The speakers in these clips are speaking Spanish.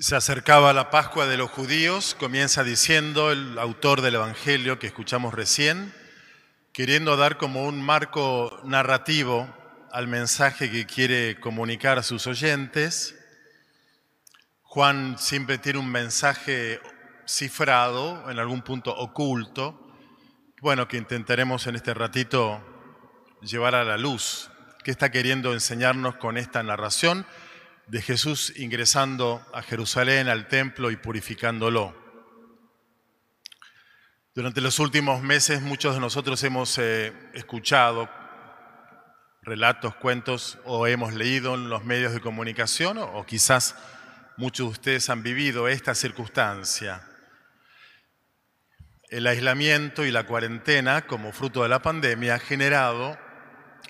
Se acercaba la Pascua de los judíos, comienza diciendo el autor del Evangelio que escuchamos recién, queriendo dar como un marco narrativo al mensaje que quiere comunicar a sus oyentes. Juan siempre tiene un mensaje cifrado, en algún punto oculto, bueno, que intentaremos en este ratito llevar a la luz. ¿Qué está queriendo enseñarnos con esta narración? De Jesús ingresando a Jerusalén, al templo y purificándolo. Durante los últimos meses muchos de nosotros hemos eh, escuchado relatos, cuentos o hemos leído en los medios de comunicación o quizás muchos de ustedes han vivido esta circunstancia. El aislamiento y la cuarentena como fruto de la pandemia ha generado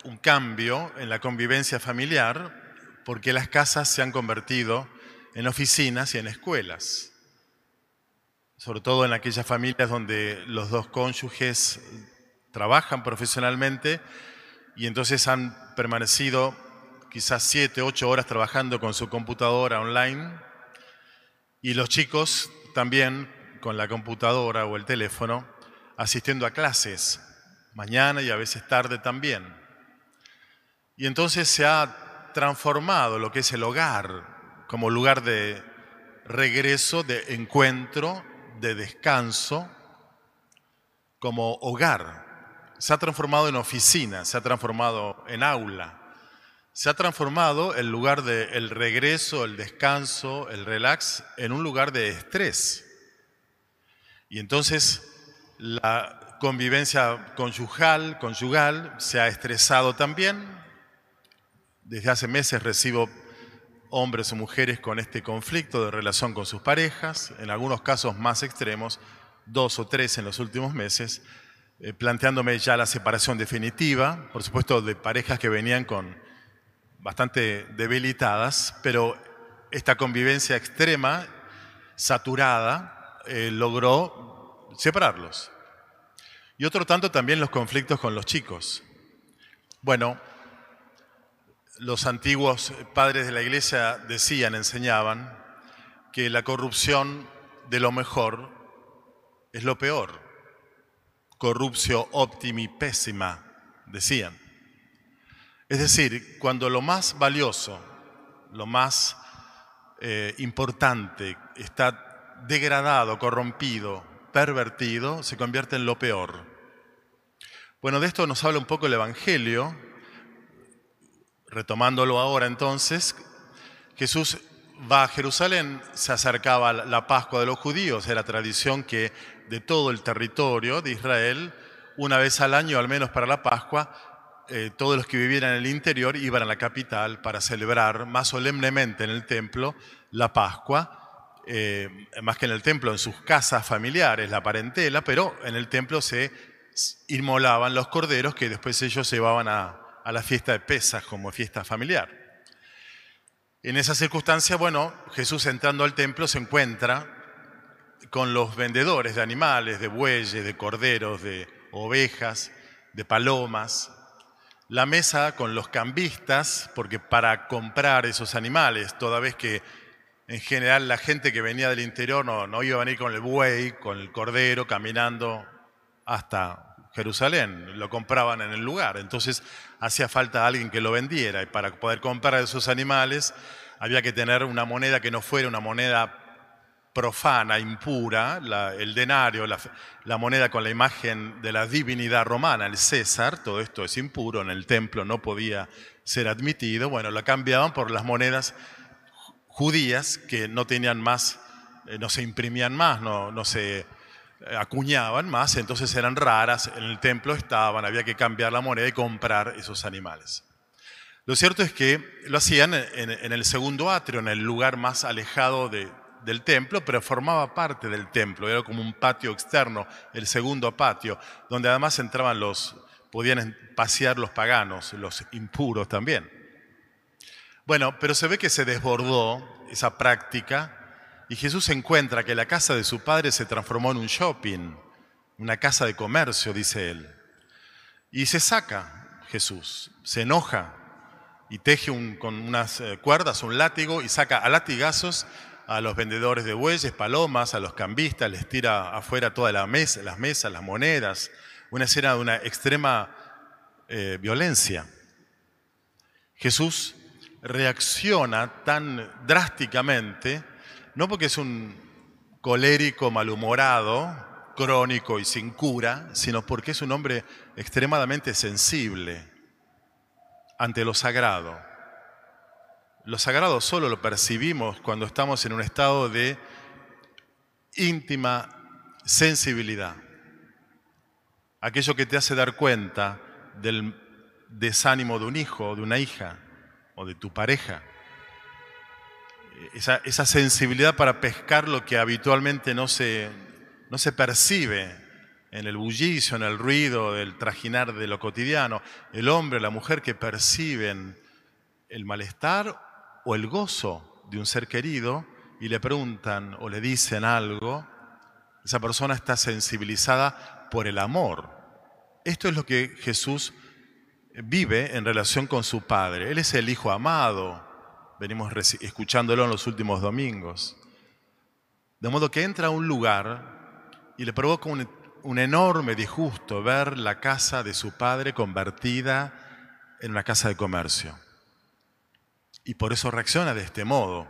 un cambio en la convivencia familiar porque las casas se han convertido en oficinas y en escuelas, sobre todo en aquellas familias donde los dos cónyuges trabajan profesionalmente y entonces han permanecido quizás siete, ocho horas trabajando con su computadora online y los chicos también con la computadora o el teléfono asistiendo a clases, mañana y a veces tarde también. Y entonces se ha transformado lo que es el hogar como lugar de regreso, de encuentro, de descanso, como hogar. Se ha transformado en oficina, se ha transformado en aula, se ha transformado el lugar del regreso, el descanso, el relax, en un lugar de estrés. Y entonces la convivencia conyugal, conyugal se ha estresado también, desde hace meses recibo hombres o mujeres con este conflicto de relación con sus parejas, en algunos casos más extremos, dos o tres en los últimos meses, eh, planteándome ya la separación definitiva, por supuesto de parejas que venían con bastante debilitadas, pero esta convivencia extrema, saturada, eh, logró separarlos. Y otro tanto también los conflictos con los chicos. Bueno, los antiguos padres de la iglesia decían, enseñaban, que la corrupción de lo mejor es lo peor. Corrupción optimi pésima, decían. Es decir, cuando lo más valioso, lo más eh, importante está degradado, corrompido, pervertido, se convierte en lo peor. Bueno, de esto nos habla un poco el Evangelio, Retomándolo ahora entonces, Jesús va a Jerusalén, se acercaba la Pascua de los judíos, era tradición que de todo el territorio de Israel, una vez al año, al menos para la Pascua, eh, todos los que vivían en el interior iban a la capital para celebrar más solemnemente en el templo la Pascua, eh, más que en el templo, en sus casas familiares, la parentela, pero en el templo se inmolaban los corderos que después ellos llevaban a, a la fiesta de Pesas como fiesta familiar. En esa circunstancia, bueno, Jesús entrando al templo se encuentra con los vendedores de animales, de bueyes, de corderos, de ovejas, de palomas, la mesa con los cambistas, porque para comprar esos animales, toda vez que en general la gente que venía del interior no, no iba a venir con el buey, con el cordero, caminando hasta Jerusalén, lo compraban en el lugar. Entonces hacía falta alguien que lo vendiera y para poder comprar esos animales había que tener una moneda que no fuera una moneda profana, impura, el denario, la, moneda con la imagen de la divinidad romana, el César, todo esto es impuro, en el templo no podía ser admitido, bueno, la cambiaban por las monedas judías que no tenían más, eh, no se imprimían más, no, no se acuñaban más, entonces eran raras, en el templo estaban, había que cambiar la moneda y comprar esos animales. Lo cierto es que lo hacían en, el segundo atrio, en el lugar más alejado del templo, pero formaba parte del templo, era como un patio externo, el segundo patio, donde además entraban los, podían pasear los paganos, los impuros también. Bueno, pero se ve que se desbordó esa práctica y Jesús encuentra que la casa de su padre se transformó en un shopping, una casa de comercio, dice él. Y se saca Jesús, se enoja y teje con unas eh, cuerdas un látigo y saca a latigazos a los vendedores de bueyes, palomas, a los cambistas, les tira afuera todas las mesas, las mesas, las monedas. Una escena de una extrema eh, violencia. Jesús reacciona tan drásticamente, no porque es un colérico malhumorado, crónico y sin cura, sino porque es un hombre extremadamente sensible ante lo sagrado. Lo sagrado solo lo percibimos cuando estamos en un estado de íntima sensibilidad. Aquello que te hace dar cuenta del desánimo de un hijo, de una hija o de tu pareja. Esa, sensibilidad para pescar lo que habitualmente no se, no se percibe en el bullicio, en el ruido, del trajinar de lo cotidiano. El hombre, la mujer que perciben el malestar o el gozo de un ser querido y le preguntan o le dicen algo, esa persona está sensibilizada por el amor. Esto es lo que Jesús vive en relación con su Padre. Él es el Hijo amado. Venimos escuchándolo en los últimos domingos. De modo que entra a un lugar y le provoca un, enorme disgusto ver la casa de su padre convertida en una casa de comercio. Y por eso reacciona de este modo.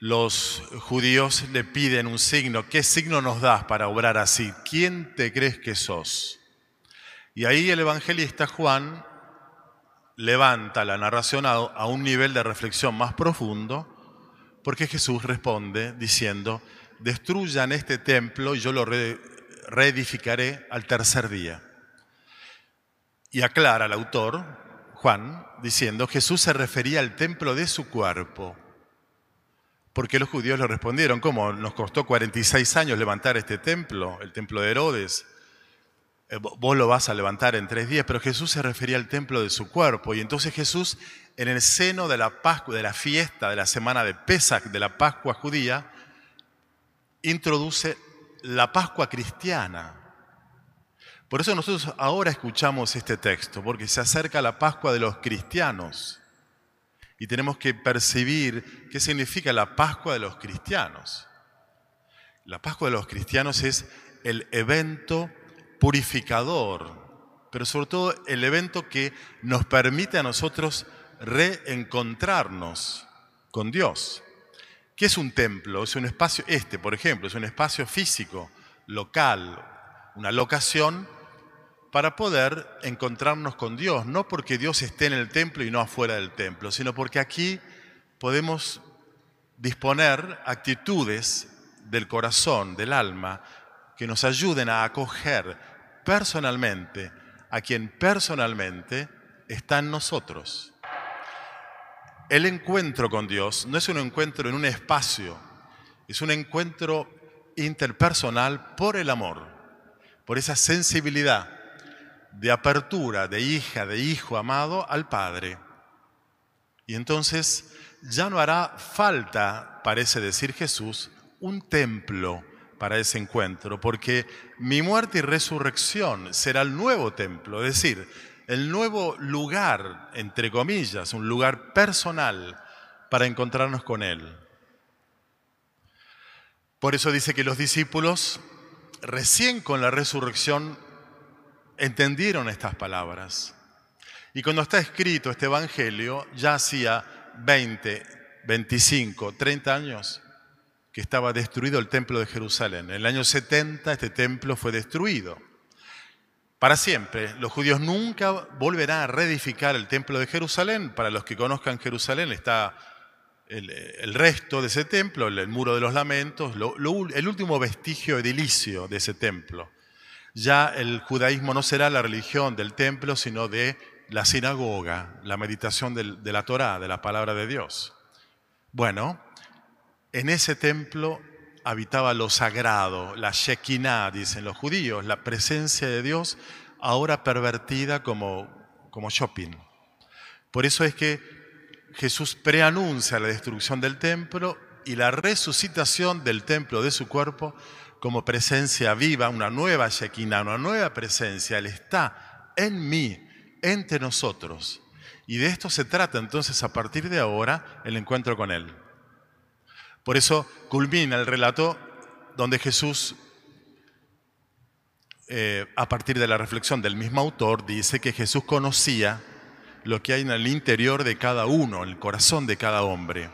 Los judíos le piden un signo. ¿Qué signo nos das para obrar así? ¿Quién te crees que sos? Y ahí el evangelista Juan levanta la narración a un nivel de reflexión más profundo, porque Jesús responde diciendo, destruyan este templo y yo lo reedificaré al tercer día. Y aclara el autor, Juan, diciendo, Jesús se refería al templo de su cuerpo. Porque los judíos le respondieron, ¿cómo? Nos costó 46 años levantar este templo, el templo de Herodes. Eh, vos lo vas a levantar en tres días, pero Jesús se refería al templo de su cuerpo. Y entonces Jesús, en el seno de la Pascua, de la fiesta de la semana de Pesach, de la Pascua judía, introduce la Pascua cristiana. Por eso nosotros ahora escuchamos este texto, porque se acerca la Pascua de los cristianos. Y tenemos que percibir qué significa la Pascua de los cristianos. La Pascua de los cristianos es el evento purificador, pero sobre todo el evento que nos permite a nosotros reencontrarnos con Dios. ¿Qué es un templo? Es un espacio, este por ejemplo, es un espacio físico, local, una locación para poder encontrarnos con Dios, no porque Dios esté en el templo y no afuera del templo, sino porque aquí podemos disponer actitudes del corazón, del alma, que nos ayuden a acoger personalmente a quien personalmente está en nosotros. El encuentro con Dios no es un encuentro en un espacio, es un encuentro interpersonal por el amor, por esa sensibilidad de apertura de hija, de hijo amado al Padre. Y entonces ya no hará falta, parece decir Jesús, un templo para ese encuentro, porque mi muerte y resurrección será el nuevo templo, es decir, el nuevo lugar, entre comillas, un lugar personal para encontrarnos con Él. Por eso dice que los discípulos, recién con la resurrección, entendieron estas palabras. Y cuando está escrito este Evangelio, ya hacía 20, 25, 30 años que estaba destruido el templo de Jerusalén. En el año 70 este templo fue destruido para siempre. Los judíos nunca volverán a reedificar el templo de Jerusalén. Para los que conozcan Jerusalén está el, resto de ese templo, el, muro de los lamentos, el último vestigio edilicio de ese templo. Ya el judaísmo no será la religión del templo, sino de la sinagoga, la meditación de la Torá, de la palabra de Dios. Bueno, en ese templo habitaba lo sagrado, la Shekinah, dicen los judíos, la presencia de Dios ahora pervertida como, como shopping. Por eso es que Jesús preanuncia la destrucción del templo y la resucitación del templo de su cuerpo como presencia viva, una nueva Shekinah, una nueva presencia. Él está en mí, entre nosotros. Y de esto se trata entonces a partir de ahora el encuentro con Él. Por eso culmina el relato donde Jesús, eh, a partir de la reflexión del mismo autor, dice que Jesús conocía lo que hay en el interior de cada uno, en el corazón de cada hombre.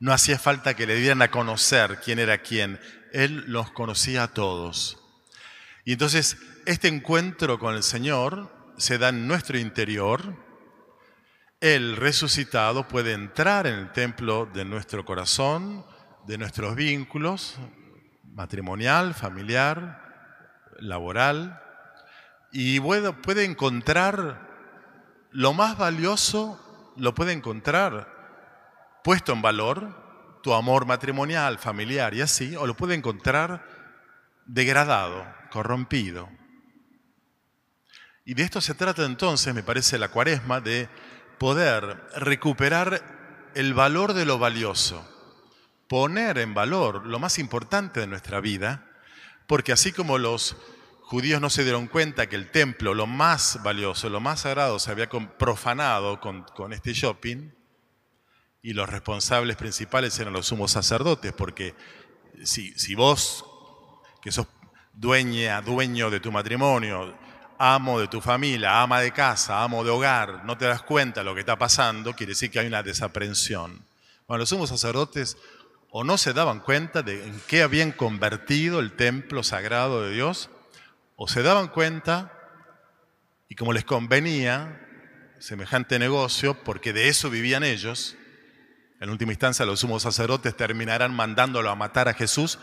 No hacía falta que le dieran a conocer quién era quién, Él los conocía a todos. Y entonces este encuentro con el Señor se da en nuestro interior. El resucitado puede entrar en el templo de nuestro corazón, de nuestros vínculos, matrimonial, familiar, laboral, y puede encontrar lo más valioso, lo puede encontrar puesto en valor, tu amor matrimonial, familiar y así, o lo puede encontrar degradado, corrompido. Y de esto se trata entonces, me parece, la cuaresma, de poder recuperar el valor de lo valioso, poner en valor lo más importante de nuestra vida, porque así como los judíos no se dieron cuenta que el templo, lo más valioso, lo más sagrado, se había profanado con, este shopping, y los responsables principales eran los sumos sacerdotes, porque si, si vos, que sos dueña, dueño de tu matrimonio, amo de tu familia, ama de casa, amo de hogar, no te das cuenta de lo que está pasando, quiere decir que hay una desaprensión. Bueno, los sumos sacerdotes o no se daban cuenta de en qué habían convertido el templo sagrado de Dios, o se daban cuenta y como les convenía semejante negocio, porque de eso vivían ellos, en última instancia los sumos sacerdotes terminarán mandándolo a matar a Jesús,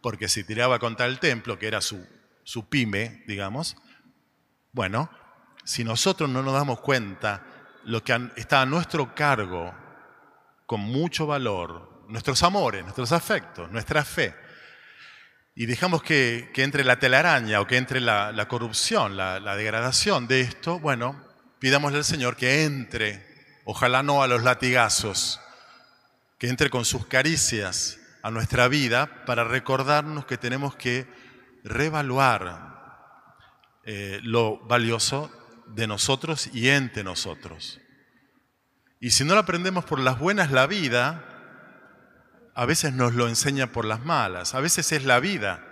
porque si tiraba contra el templo, que era su, su digamos, bueno, si nosotros no nos damos cuenta lo que está a nuestro cargo con mucho valor, nuestros amores, nuestros afectos, nuestra fe, y dejamos que, entre la telaraña o que entre la, corrupción, la, degradación de esto, bueno, pidámosle al Señor que entre, ojalá no a los latigazos, que entre con sus caricias a nuestra vida para recordarnos que tenemos que revaluar eh, lo valioso de nosotros y entre nosotros. Y si no lo aprendemos por las buenas, la vida a veces nos lo enseña por las malas. A veces es la vida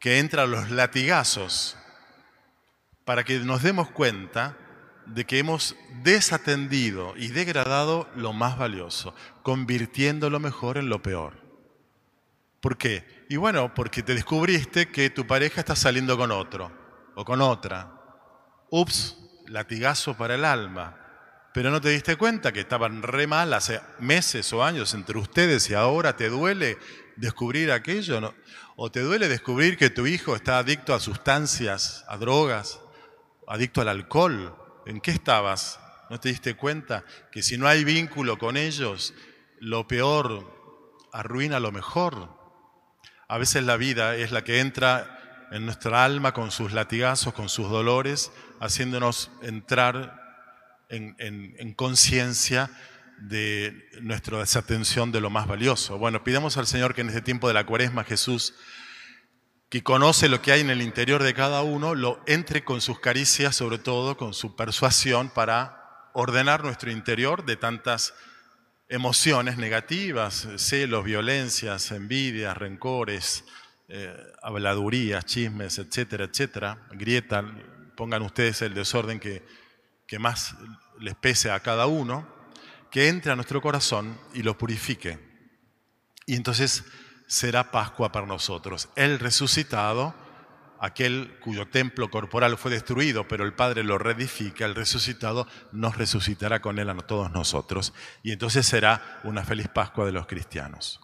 que entra a los latigazos para que nos demos cuenta de que hemos desatendido y degradado lo más valioso, convirtiendo lo mejor en lo peor. ¿Por qué? Y bueno, porque te descubriste que tu pareja está saliendo con otro o con otra. Ups, latigazo para el alma. Pero no te diste cuenta que estaban re mal hace meses o años entre ustedes y ahora te duele descubrir aquello. ¿O te duele descubrir que tu hijo está adicto a sustancias, a drogas, adicto al alcohol? ¿En qué estabas? ¿No te diste cuenta que si no hay vínculo con ellos, lo peor arruina lo mejor? A veces la vida es la que entra en nuestra alma con sus latigazos, con sus dolores, haciéndonos entrar en, conciencia de nuestra desatención de lo más valioso. Bueno, pidamos al Señor que en este tiempo de la cuaresma Jesús, que conoce lo que hay en el interior de cada uno, lo entre con sus caricias, sobre todo con su persuasión, para ordenar nuestro interior de tantas emociones negativas, celos, violencias, envidias, rencores, eh, habladurías, chismes, etcétera, etcétera, grieta, pongan ustedes el desorden que, que más les pese a cada uno, que entre a nuestro corazón y lo purifique. Y entonces será Pascua para nosotros. El resucitado, aquel cuyo templo corporal fue destruido, pero el Padre lo reedifica, el resucitado nos resucitará con él a todos nosotros. Y entonces será una feliz Pascua de los cristianos.